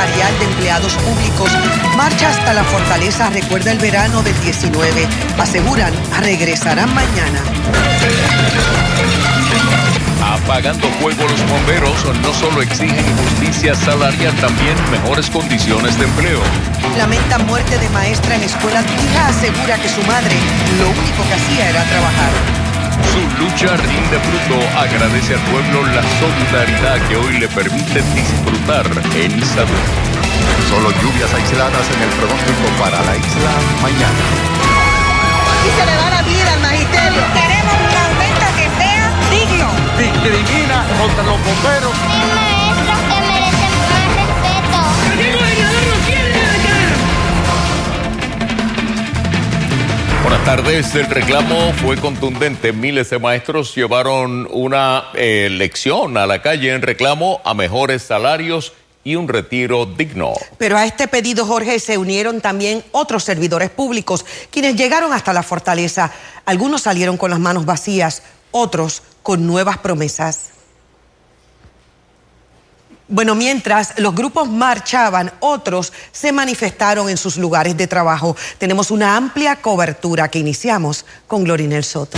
salarial de empleados públicos marcha hasta la fortaleza, recuerda el verano del 19. Aseguran, regresarán mañana. Apagando fuego los bomberos no solo exigen justicia salarial, también mejores condiciones de empleo. Lamenta muerte de maestra en escuela. Hija asegura que su madre lo único que hacía era trabajar. Su lucha rinde fruto. Agradece al pueblo la solidaridad que hoy le permite disfrutar en Isadora. Solo lluvias aisladas en el pronóstico para la isla mañana. Y se le da la vida al magisterio. Queremos un aumento que sea digno. Discrimina contra los bomberos. Buenas tardes. El reclamo fue contundente. Miles de maestros llevaron una eh, lección a la calle en reclamo a mejores salarios y un retiro digno. Pero a este pedido, Jorge, se unieron también otros servidores públicos, quienes llegaron hasta la fortaleza. Algunos salieron con las manos vacías, otros con nuevas promesas. Bueno, mientras los grupos marchaban, otros se manifestaron en sus lugares de trabajo. Tenemos una amplia cobertura que iniciamos con Glorinel Soto.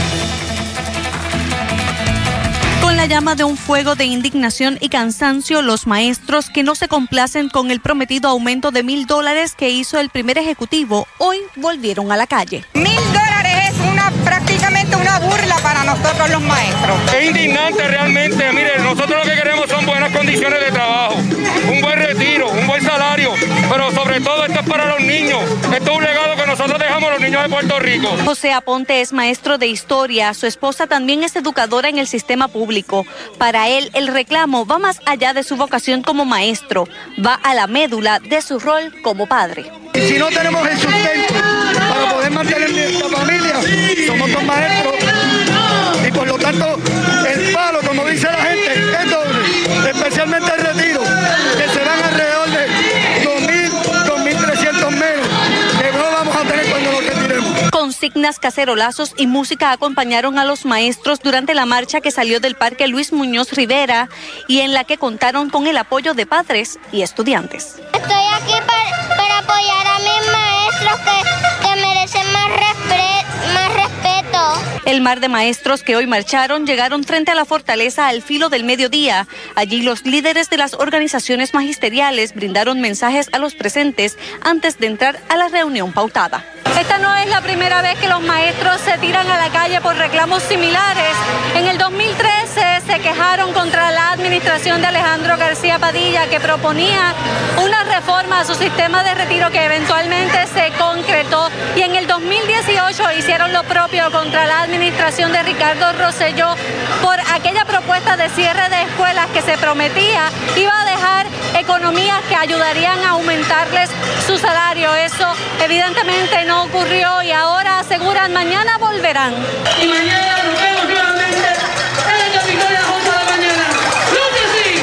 Con la llama de un fuego de indignación y cansancio, los maestros que no se complacen con el prometido aumento de mil dólares que hizo el primer ejecutivo, hoy volvieron a la calle. Mil dólares es una prácticamente una burla para nosotros los maestros. Es indignante realmente. Mire, nosotros lo que queremos son buenas condiciones de trabajo, un buen retiro, un buen salario, pero sobre todo esto es para los niños. Esto es un legado que nosotros dejamos a los niños de Puerto Rico. José Aponte es maestro de historia, su esposa también es educadora en el sistema público. Para él, el reclamo va más allá de su vocación como maestro, va a la médula de su rol como padre. Si no tenemos el sustento para poder mantener nuestra familia, somos dos maestros y por lo tanto el palo, como dice la gente, es doble, especialmente el retiro, que serán alrededor de 2.000, 2.300 menos, que no vamos a tener cuando nos retiremos. Consignas, cacerolazos y música acompañaron a los maestros durante la marcha que salió del Parque Luis Muñoz Rivera y en la que contaron con el apoyo de padres y estudiantes. Estoy aquí para, para apoyar a mis maestros que, que merecen más, más respeto. El mar de maestros que hoy marcharon llegaron frente a la fortaleza al filo del mediodía. Allí los líderes de las organizaciones magisteriales brindaron mensajes a los presentes antes de entrar a la reunión pautada. Esta no es la primera vez que los maestros se tiran a la calle por reclamos similares. En el 2013 se quejaron contra la administración de Alejandro García Padilla que proponía una reforma a su sistema de retiro que eventualmente se concretó y en el 2018 hicieron lo propio contra la administración de Ricardo Rosselló por aquella propuesta de cierre de escuelas que se prometía iba a dejar economías que ayudarían a aumentarles su salario. Eso evidentemente no ocurrió y ahora aseguran mañana volverán. Y mañana nos vemos nuevamente en la Victoria Junta de mañana. ¡Creo que sí!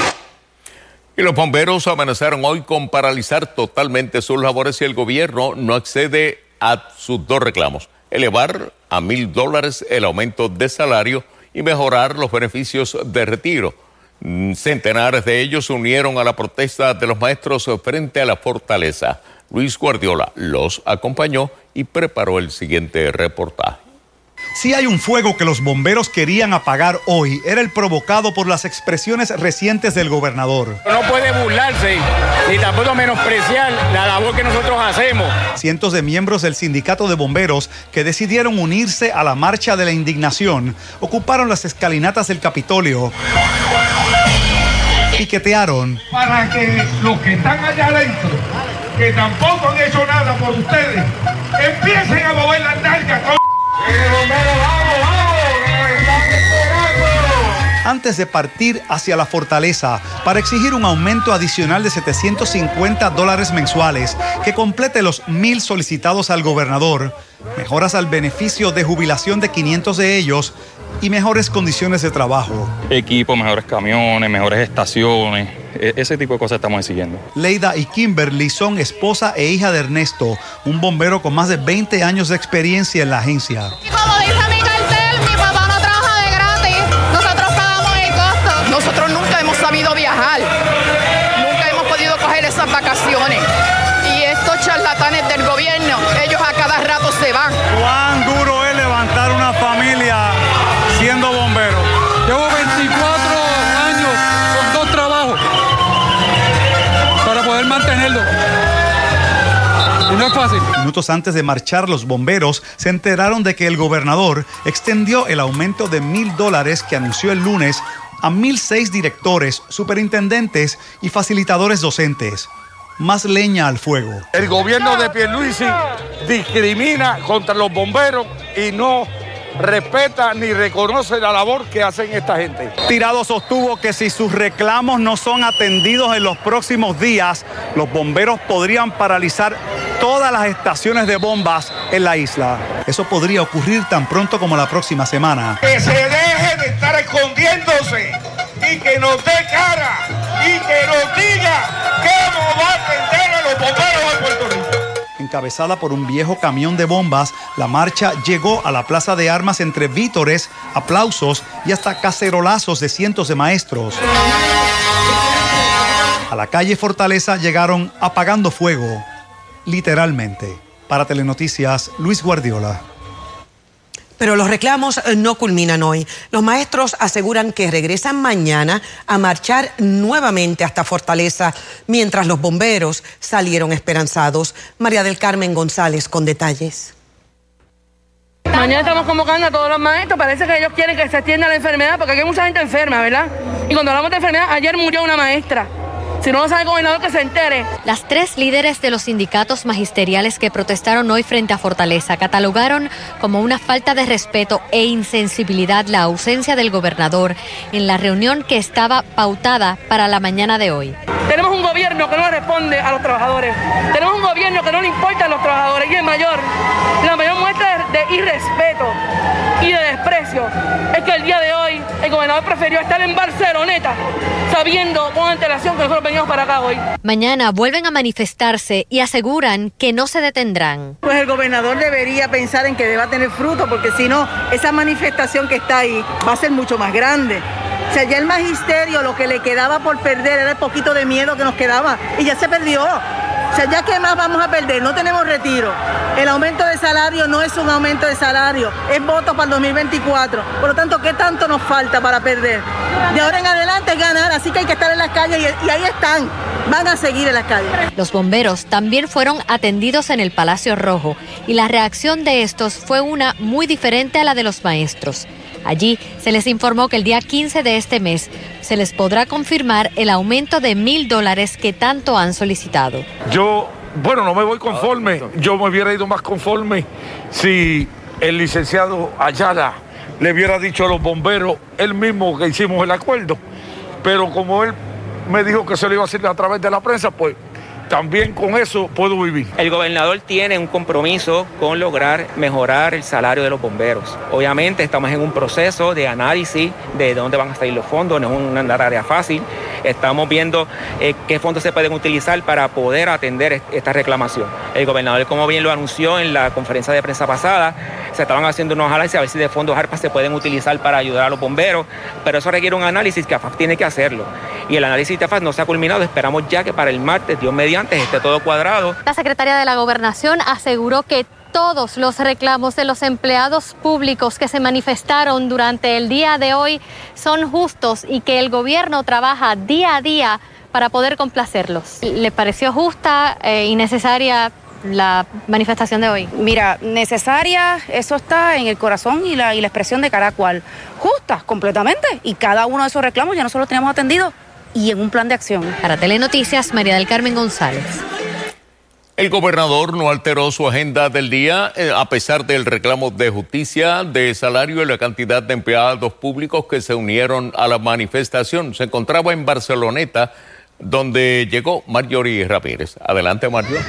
Y los bomberos amenazaron hoy con paralizar totalmente sus labores si el gobierno no accede a sus dos reclamos. Elevar a mil dólares el aumento de salario y mejorar los beneficios de retiro. Centenares de ellos se unieron a la protesta de los maestros frente a la fortaleza. Luis Guardiola los acompañó y preparó el siguiente reportaje. Si hay un fuego que los bomberos querían apagar hoy, era el provocado por las expresiones recientes del gobernador. No puede burlarse ni tampoco menospreciar la labor que nosotros hacemos. Cientos de miembros del sindicato de bomberos que decidieron unirse a la marcha de la indignación ocuparon las escalinatas del Capitolio. Piquetearon, para que los que están allá adentro, que tampoco han hecho nada por ustedes, empiecen a mover las nalgas. con- antes de partir hacia la fortaleza para exigir un aumento adicional de 750 dólares mensuales que complete los mil solicitados al gobernador, mejoras al beneficio de jubilación de 500 de ellos y mejores condiciones de trabajo. Equipo, mejores camiones, mejores estaciones, e, ese tipo de cosas estamos exigiendo. Leida y Kimberly son esposa e hija de Ernesto, un bombero con más de 20 años de experiencia en la agencia. Y como dice mi cartel, mi papá no trabaja de gratis, nosotros pagamos el costo. Nosotros nunca hemos sabido viajar, nunca hemos podido coger esas vacaciones. Y estos charlatanes del gobierno, ellos a cada rato se van. Wow. Fácil. Minutos antes de marchar, los bomberos se enteraron de que el gobernador extendió el aumento de mil dólares que anunció el lunes a mil seis directores, superintendentes y facilitadores docentes. Más leña al fuego. El gobierno de Pierluisi discrimina contra los bomberos y no respeta ni reconoce la labor que hacen esta gente. Tirado sostuvo que si sus reclamos no son atendidos en los próximos días, los bomberos podrían paralizar todas las estaciones de bombas en la isla. Eso podría ocurrir tan pronto como la próxima semana. Que se deje de estar escondiéndose y que nos dé cara y que nos diga cómo va a atender a los bomberos de Puerto Rico. Encabezada por un viejo camión de bombas, la marcha llegó a la plaza de armas entre vítores, aplausos y hasta cacerolazos de cientos de maestros. A la calle Fortaleza llegaron apagando fuego, literalmente. Para Telenoticias, Luis Guardiola. Pero los reclamos eh, no culminan hoy. Los maestros aseguran que regresan mañana a marchar nuevamente hasta Fortaleza, mientras los bomberos salieron esperanzados. María del Carmen González con detalles. Mañana estamos convocando a todos los maestros. Parece que ellos quieren que se extienda la enfermedad, porque aquí hay mucha gente enferma, ¿verdad? Y cuando hablamos de enfermedad, ayer murió una maestra. Si no lo sabe el gobernador, que se entere. Las tres líderes de los sindicatos magisteriales que protestaron hoy frente a Fortaleza catalogaron como una falta de respeto e insensibilidad la ausencia del gobernador en la reunión que estaba pautada para la mañana de hoy. Tenemos un gobierno que no responde a los trabajadores. Tenemos un gobierno que no le importa a los trabajadores. Y el mayor, la mayor muestra de, de irrespeto y de desprecio es que el día de hoy el gobernador prefirió estar en Barceloneta sabiendo con antelación que nosotros venimos para acá hoy. Mañana vuelven a manifestarse y aseguran que no se detendrán. Pues el gobernador debería pensar en que deba tener fruto, porque si no, esa manifestación que está ahí va a ser mucho más grande. O sea, ya el magisterio lo que le quedaba por perder era el poquito de miedo que nos quedaba y ya se perdió. O sea, ya qué más vamos a perder, no tenemos retiro. El aumento de salario no es un aumento de salario, es voto para el 2024. Por lo tanto, ¿qué tanto nos falta para perder? De ahora en adelante es ganar, así que hay que estar en las calles y, y ahí están, van a seguir en las calles. Los bomberos también fueron atendidos en el Palacio Rojo y la reacción de estos fue una muy diferente a la de los maestros. Allí se les informó que el día 15 de este mes se les podrá confirmar el aumento de mil dólares que tanto han solicitado. Yo, bueno, no me voy conforme. Yo me hubiera ido más conforme si el licenciado Ayala le hubiera dicho a los bomberos, él mismo que hicimos el acuerdo. Pero como él me dijo que se lo iba a hacer a través de la prensa, pues también con eso puedo vivir. El gobernador tiene un compromiso con lograr mejorar el salario de los bomberos. Obviamente estamos en un proceso de análisis de dónde van a salir los fondos, no es una tarea fácil. Estamos viendo eh, qué fondos se pueden utilizar para poder atender est- esta reclamación. El gobernador, como bien lo anunció en la conferencia de prensa pasada, se estaban haciendo unos análisis a ver si de fondos ARPA se pueden utilizar para ayudar a los bomberos, pero eso requiere un análisis que AFAF tiene que hacerlo. Y el análisis de AFAF no se ha culminado, esperamos ya que para el martes, Dios mediante, esté todo cuadrado. La secretaria de la Gobernación aseguró que todos los reclamos de los empleados públicos que se manifestaron durante el día de hoy son justos y que el gobierno trabaja día a día para poder complacerlos. ¿Le pareció justa eh, y necesaria la manifestación de hoy? Mira, necesaria, eso está en el corazón y la, y la expresión de cada cual. Justa, completamente. Y cada uno de esos reclamos ya nosotros los tenemos atendidos y en un plan de acción. Para Telenoticias, María del Carmen González. El gobernador no alteró su agenda del día eh, a pesar del reclamo de justicia, de salario y la cantidad de empleados públicos que se unieron a la manifestación. Se encontraba en Barceloneta, donde llegó Marjorie Ramírez. Adelante, Mario.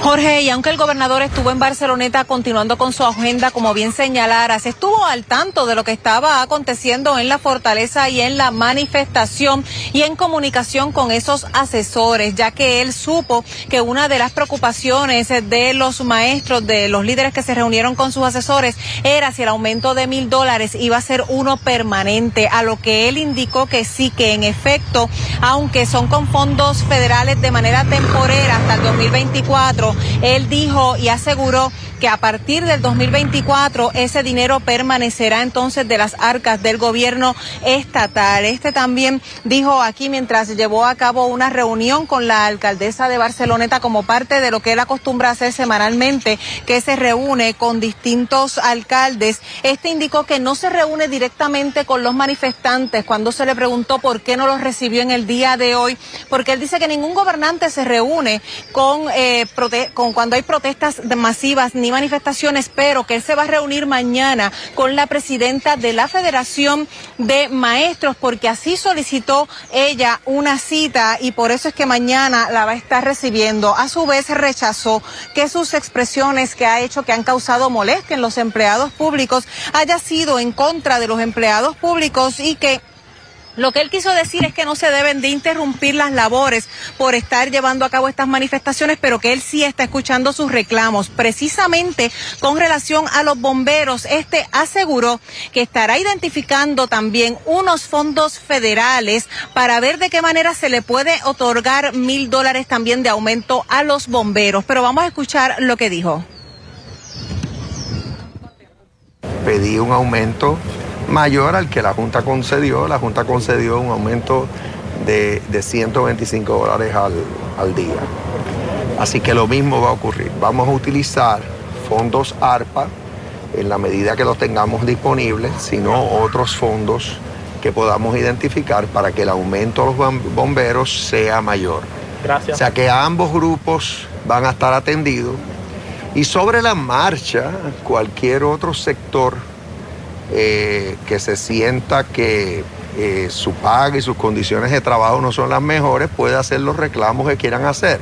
Jorge, y aunque el gobernador estuvo en Barceloneta continuando con su agenda, como bien señalaras, estuvo al tanto de lo que estaba aconteciendo en la fortaleza y en la manifestación y en comunicación con esos asesores, ya que él supo que una de las preocupaciones de los maestros, de los líderes que se reunieron con sus asesores, era si el aumento de mil dólares iba a ser uno permanente, a lo que él indicó que sí, que en efecto, aunque son con fondos federales de manera temporera hasta el 2024, él dijo y aseguró que a partir del 2024 ese dinero permanecerá entonces de las arcas del gobierno estatal. Este también dijo aquí mientras llevó a cabo una reunión con la alcaldesa de Barceloneta como parte de lo que él acostumbra hacer semanalmente, que se reúne con distintos alcaldes. Este indicó que no se reúne directamente con los manifestantes cuando se le preguntó por qué no los recibió en el día de hoy, porque él dice que ningún gobernante se reúne con, eh, con cuando hay protestas masivas ni manifestaciones, pero que él se va a reunir mañana con la presidenta de la Federación de Maestros, porque así solicitó ella una cita y por eso es que mañana la va a estar recibiendo. A su vez rechazó que sus expresiones que ha hecho que han causado molestia en los empleados públicos haya sido en contra de los empleados públicos y que lo que él quiso decir es que no se deben de interrumpir las labores por estar llevando a cabo estas manifestaciones, pero que él sí está escuchando sus reclamos. Precisamente con relación a los bomberos, este aseguró que estará identificando también unos fondos federales para ver de qué manera se le puede otorgar mil dólares también de aumento a los bomberos. Pero vamos a escuchar lo que dijo. Pedí un aumento mayor al que la Junta concedió. La Junta concedió un aumento de, de 125 dólares al, al día. Así que lo mismo va a ocurrir. Vamos a utilizar fondos ARPA en la medida que los tengamos disponibles, sino otros fondos que podamos identificar para que el aumento de los bomberos sea mayor. Gracias. O sea que ambos grupos van a estar atendidos y sobre la marcha cualquier otro sector eh, que se sienta que eh, su paga y sus condiciones de trabajo no son las mejores puede hacer los reclamos que quieran hacer.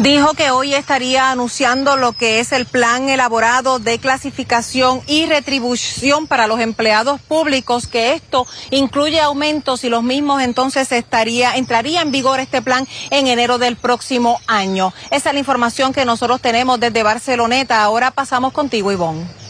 Dijo que hoy estaría anunciando lo que es el plan elaborado de clasificación y retribución para los empleados públicos, que esto incluye aumentos y los mismos entonces estaría, entraría en vigor este plan en enero del próximo año. Esa es la información que nosotros tenemos desde Barceloneta. Ahora pasamos contigo, Ivonne.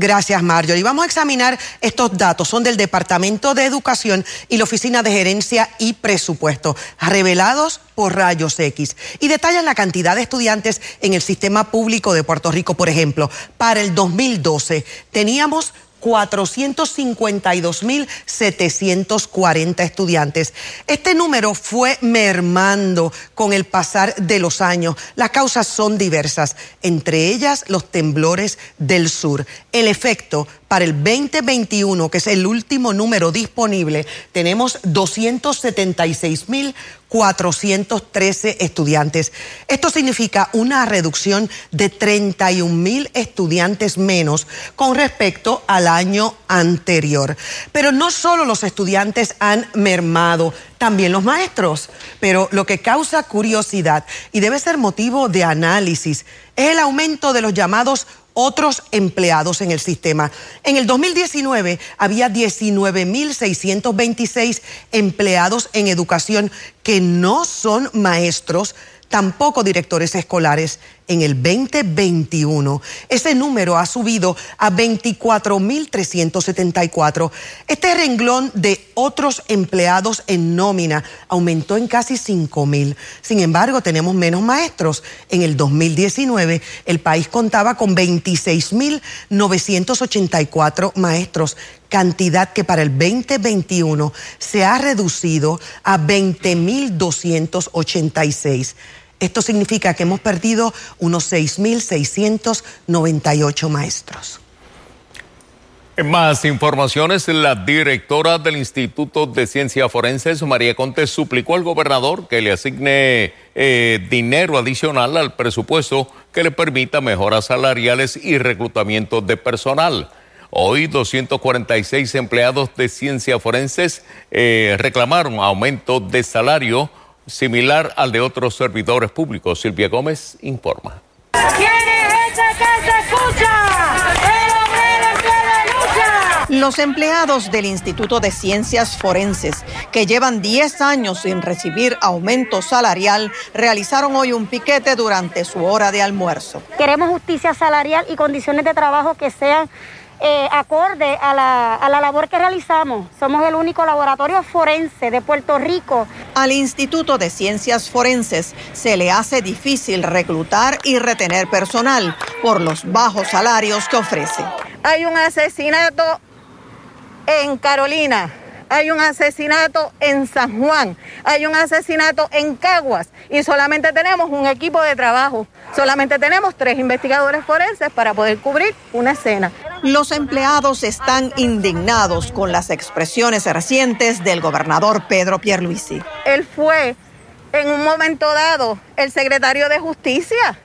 Gracias, Marjorie. Vamos a examinar estos datos. Son del Departamento de Educación y la Oficina de Gerencia y Presupuesto, revelados por Rayos X. Y detallan la cantidad de estudiantes en el sistema público de Puerto Rico. Por ejemplo, para el 2012 teníamos 452.740 estudiantes. Este número fue mermando con el pasar de los años. Las causas son diversas, entre ellas los temblores del sur. El efecto para el 2021, que es el último número disponible, tenemos 276.413 estudiantes. Esto significa una reducción de 31 mil estudiantes menos con respecto al año anterior. Pero no solo los estudiantes han mermado, también los maestros. Pero lo que causa curiosidad y debe ser motivo de análisis es el aumento de los llamados otros empleados en el sistema. En el 2019 había 19.626 empleados en educación que no son maestros, tampoco directores escolares en el 2021. Ese número ha subido a 24.374. Este renglón de otros empleados en nómina aumentó en casi 5.000. Sin embargo, tenemos menos maestros. En el 2019, el país contaba con 26.984 maestros cantidad que para el 2021 se ha reducido a 20.286. Esto significa que hemos perdido unos 6.698 maestros. En más informaciones, la directora del Instituto de Ciencias Forenses, María Conte, suplicó al gobernador que le asigne eh, dinero adicional al presupuesto que le permita mejoras salariales y reclutamiento de personal. Hoy 246 empleados de ciencias forenses eh, reclamaron aumento de salario similar al de otros servidores públicos. Silvia Gómez informa. ¿Quién es ese que se escucha? ¡El obrero que lucha! Los empleados del Instituto de Ciencias Forenses, que llevan 10 años sin recibir aumento salarial, realizaron hoy un piquete durante su hora de almuerzo. Queremos justicia salarial y condiciones de trabajo que sean eh, acorde a la, a la labor que realizamos. Somos el único laboratorio forense de Puerto Rico. Al Instituto de Ciencias Forenses se le hace difícil reclutar y retener personal por los bajos salarios que ofrece. Hay un asesinato en Carolina hay un asesinato en San Juan, hay un asesinato en Caguas y solamente tenemos un equipo de trabajo, solamente tenemos tres investigadores forenses para poder cubrir una escena. Los empleados están indignados con las expresiones recientes del gobernador Pedro Pierluisi. Él fue en un momento dado el secretario de Justicia.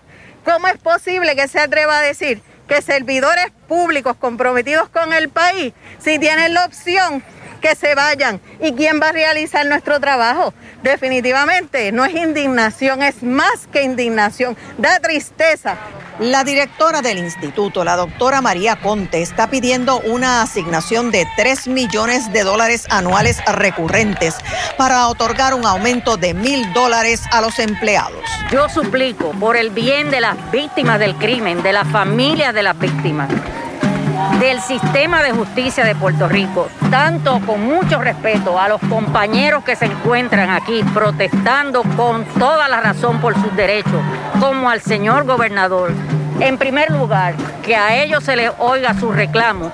¿Cómo es posible que se atreva a decir que servidores públicos comprometidos con el país, si tienen la opción que se vayan. ¿Y quién va a realizar nuestro trabajo? Definitivamente no es indignación, es más que indignación, da tristeza. La directora del instituto, la doctora María Conte, está pidiendo una asignación de 3 millones de dólares anuales recurrentes para otorgar un aumento de mil dólares a los empleados. Yo suplico por el bien de las víctimas del crimen, de las familias de las víctimas del sistema de justicia de Puerto Rico, tanto con mucho respeto a los compañeros que se encuentran aquí protestando con toda la razón por sus derechos, como al señor gobernador. En primer lugar, que a ellos se les oiga su reclamo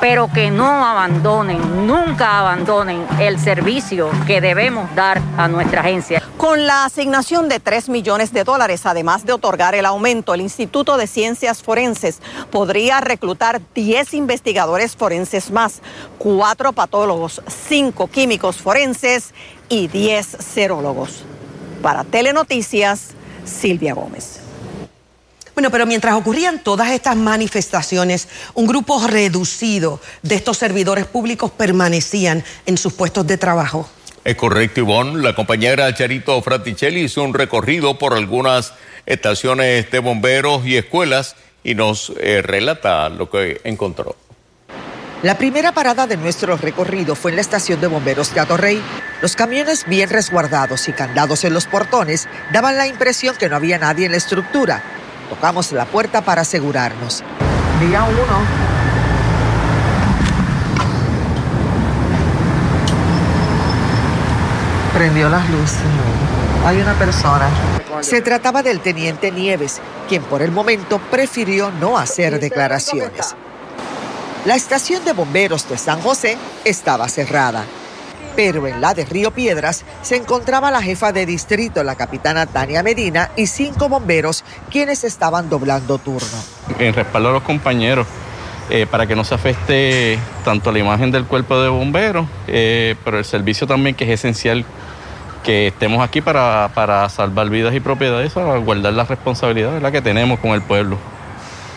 pero que no abandonen, nunca abandonen el servicio que debemos dar a nuestra agencia. Con la asignación de 3 millones de dólares, además de otorgar el aumento, el Instituto de Ciencias Forenses podría reclutar 10 investigadores forenses más, 4 patólogos, 5 químicos forenses y 10 serólogos. Para Telenoticias, Silvia Gómez. Bueno, pero mientras ocurrían todas estas manifestaciones, un grupo reducido de estos servidores públicos permanecían en sus puestos de trabajo. Es correcto, Ivonne. La compañera Charito Fraticelli hizo un recorrido por algunas estaciones de bomberos y escuelas y nos eh, relata lo que encontró. La primera parada de nuestro recorrido fue en la estación de bomberos de Atorrey. Los camiones bien resguardados y candados en los portones daban la impresión que no había nadie en la estructura. Tocamos la puerta para asegurarnos. Día uno. Prendió las luces. Hay una persona. Se trataba del teniente Nieves, quien por el momento prefirió no hacer declaraciones. La estación de bomberos de San José estaba cerrada pero en la de Río Piedras se encontraba la jefa de distrito, la capitana Tania Medina, y cinco bomberos quienes estaban doblando turno. En respaldo a los compañeros, eh, para que no se afecte tanto la imagen del cuerpo de bomberos, eh, pero el servicio también que es esencial que estemos aquí para, para salvar vidas y propiedades, para guardar la responsabilidad la que tenemos con el pueblo.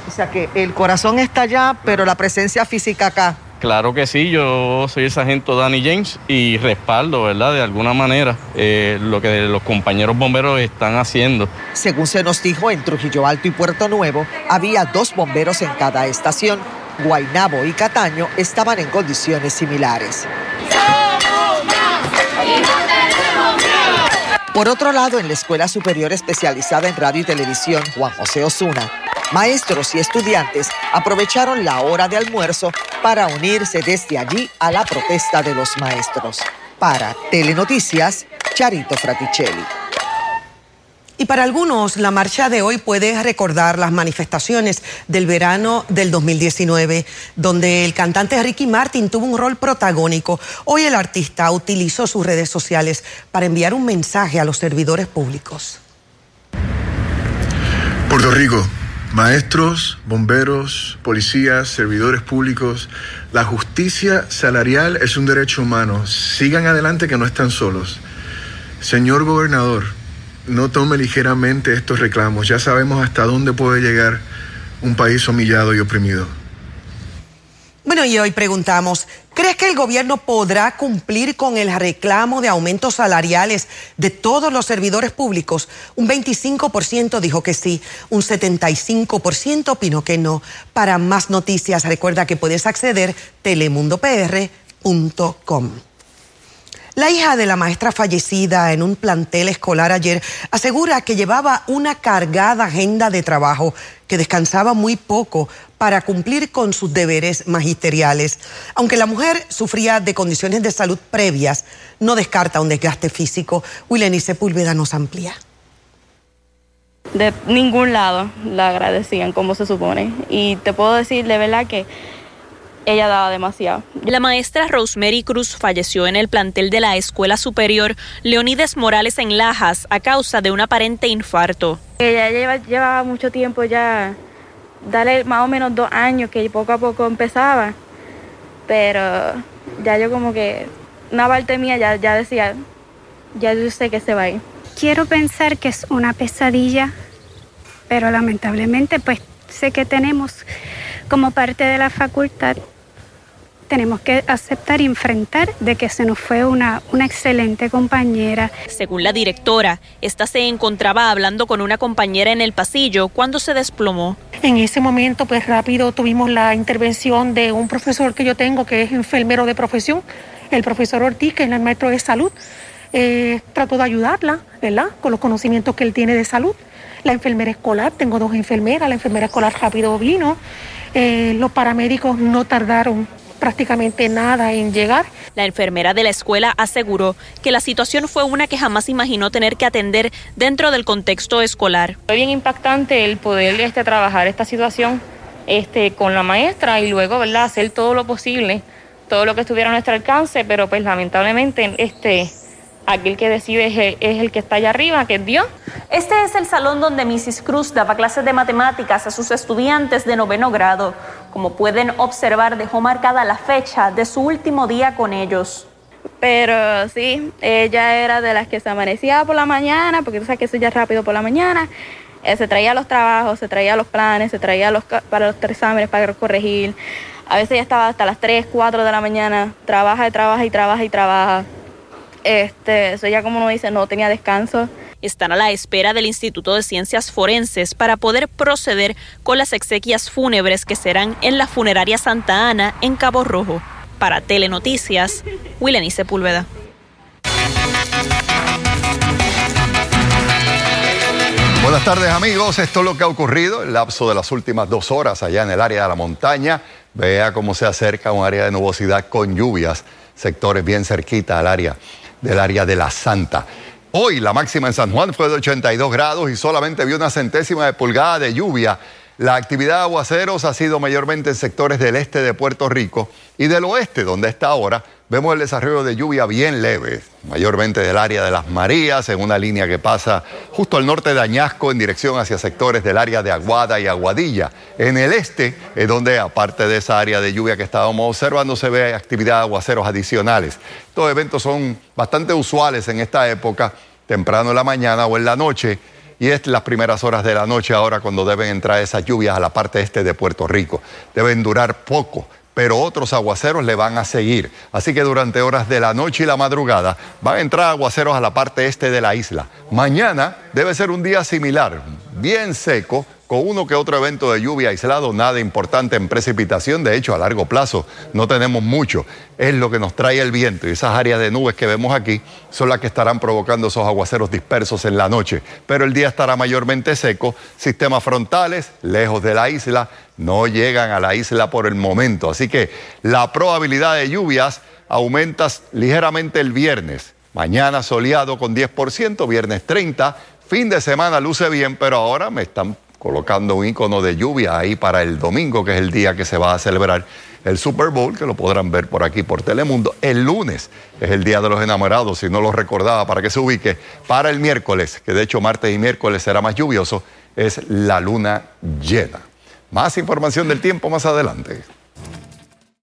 O sea que el corazón está allá, pero la presencia física acá. Claro que sí, yo soy el sargento Danny James y respaldo, ¿verdad? De alguna manera eh, lo que los compañeros bomberos están haciendo. Según se nos dijo, en Trujillo Alto y Puerto Nuevo había dos bomberos en cada estación. Guaynabo y Cataño estaban en condiciones similares. Por otro lado, en la Escuela Superior Especializada en Radio y Televisión, Juan José Osuna, Maestros y estudiantes aprovecharon la hora de almuerzo para unirse desde allí a la protesta de los maestros. Para Telenoticias, Charito Fraticelli. Y para algunos, la marcha de hoy puede recordar las manifestaciones del verano del 2019, donde el cantante Ricky Martin tuvo un rol protagónico. Hoy el artista utilizó sus redes sociales para enviar un mensaje a los servidores públicos. Puerto Rico Maestros, bomberos, policías, servidores públicos, la justicia salarial es un derecho humano. Sigan adelante que no están solos. Señor gobernador, no tome ligeramente estos reclamos. Ya sabemos hasta dónde puede llegar un país humillado y oprimido. Bueno, y hoy preguntamos, ¿crees que el gobierno podrá cumplir con el reclamo de aumentos salariales de todos los servidores públicos? Un 25% dijo que sí, un 75% opinó que no. Para más noticias, recuerda que puedes acceder telemundopr.com. La hija de la maestra fallecida en un plantel escolar ayer asegura que llevaba una cargada agenda de trabajo, que descansaba muy poco para cumplir con sus deberes magisteriales. Aunque la mujer sufría de condiciones de salud previas, no descarta un desgaste físico. Wileni Sepúlveda nos amplía. De ningún lado la agradecían como se supone. Y te puedo decir de verdad que ella daba demasiado. La maestra Rosemary Cruz falleció en el plantel de la Escuela Superior Leonides Morales en Lajas a causa de un aparente infarto. Ella lleva, llevaba mucho tiempo ya, dale más o menos dos años que poco a poco empezaba, pero ya yo como que una parte mía ya, ya decía, ya yo sé que se va a ir. Quiero pensar que es una pesadilla, pero lamentablemente pues sé que tenemos como parte de la facultad tenemos que aceptar y enfrentar de que se nos fue una, una excelente compañera. Según la directora, esta se encontraba hablando con una compañera en el pasillo cuando se desplomó. En ese momento, pues rápido tuvimos la intervención de un profesor que yo tengo, que es enfermero de profesión, el profesor Ortiz, que es el maestro de salud. Eh, trató de ayudarla, ¿verdad? Con los conocimientos que él tiene de salud. La enfermera escolar, tengo dos enfermeras, la enfermera escolar rápido vino. Eh, los paramédicos no tardaron prácticamente nada en llegar. La enfermera de la escuela aseguró que la situación fue una que jamás imaginó tener que atender dentro del contexto escolar. Fue bien impactante el poder este, trabajar esta situación este, con la maestra y luego ¿verdad? hacer todo lo posible, todo lo que estuviera a nuestro alcance, pero pues lamentablemente este, aquel que decide es el, que está allá arriba, que es Dios. Este es el salón donde Mrs. Cruz daba clases de matemáticas a sus estudiantes de noveno grado. Como pueden observar, dejó marcada la fecha de su último día con ellos. Pero sí, ella era de las que se amanecía por la mañana, porque tú sabes que eso ya es rápido por la mañana. Eh, se traía los trabajos, se traía los planes, se traía los para los exámenes para corregir. A veces ya estaba hasta las 3, 4 de la mañana, trabaja y trabaja y trabaja y trabaja. Este, eso ya como uno dice, no tenía descanso. Están a la espera del Instituto de Ciencias Forenses para poder proceder con las exequias fúnebres que serán en la funeraria Santa Ana en Cabo Rojo. Para Telenoticias, Willeni Sepúlveda. Buenas tardes amigos, esto es lo que ha ocurrido en el lapso de las últimas dos horas allá en el área de la montaña. Vea cómo se acerca un área de nubosidad con lluvias, sectores bien cerquita al área del área de la Santa. Hoy la máxima en San Juan fue de 82 grados y solamente vio una centésima de pulgada de lluvia. La actividad de aguaceros ha sido mayormente en sectores del este de Puerto Rico y del oeste, donde está ahora vemos el desarrollo de lluvia bien leve, mayormente del área de las Marías, en una línea que pasa justo al norte de Añasco en dirección hacia sectores del área de Aguada y Aguadilla. En el este es donde, aparte de esa área de lluvia que estábamos observando, se ve actividad de aguaceros adicionales. Estos eventos son bastante usuales en esta época, temprano en la mañana o en la noche y es las primeras horas de la noche ahora cuando deben entrar esas lluvias a la parte este de Puerto Rico. Deben durar poco, pero otros aguaceros le van a seguir. Así que durante horas de la noche y la madrugada van a entrar aguaceros a la parte este de la isla. Mañana debe ser un día similar, bien seco, uno que otro evento de lluvia aislado, nada importante en precipitación, de hecho a largo plazo no tenemos mucho, es lo que nos trae el viento y esas áreas de nubes que vemos aquí son las que estarán provocando esos aguaceros dispersos en la noche, pero el día estará mayormente seco, sistemas frontales lejos de la isla, no llegan a la isla por el momento, así que la probabilidad de lluvias aumenta ligeramente el viernes, mañana soleado con 10%, viernes 30%, fin de semana luce bien, pero ahora me están colocando un icono de lluvia ahí para el domingo, que es el día que se va a celebrar el Super Bowl, que lo podrán ver por aquí por Telemundo. El lunes es el Día de los Enamorados, si no lo recordaba, para que se ubique. Para el miércoles, que de hecho martes y miércoles será más lluvioso, es la luna llena. Más información del tiempo más adelante.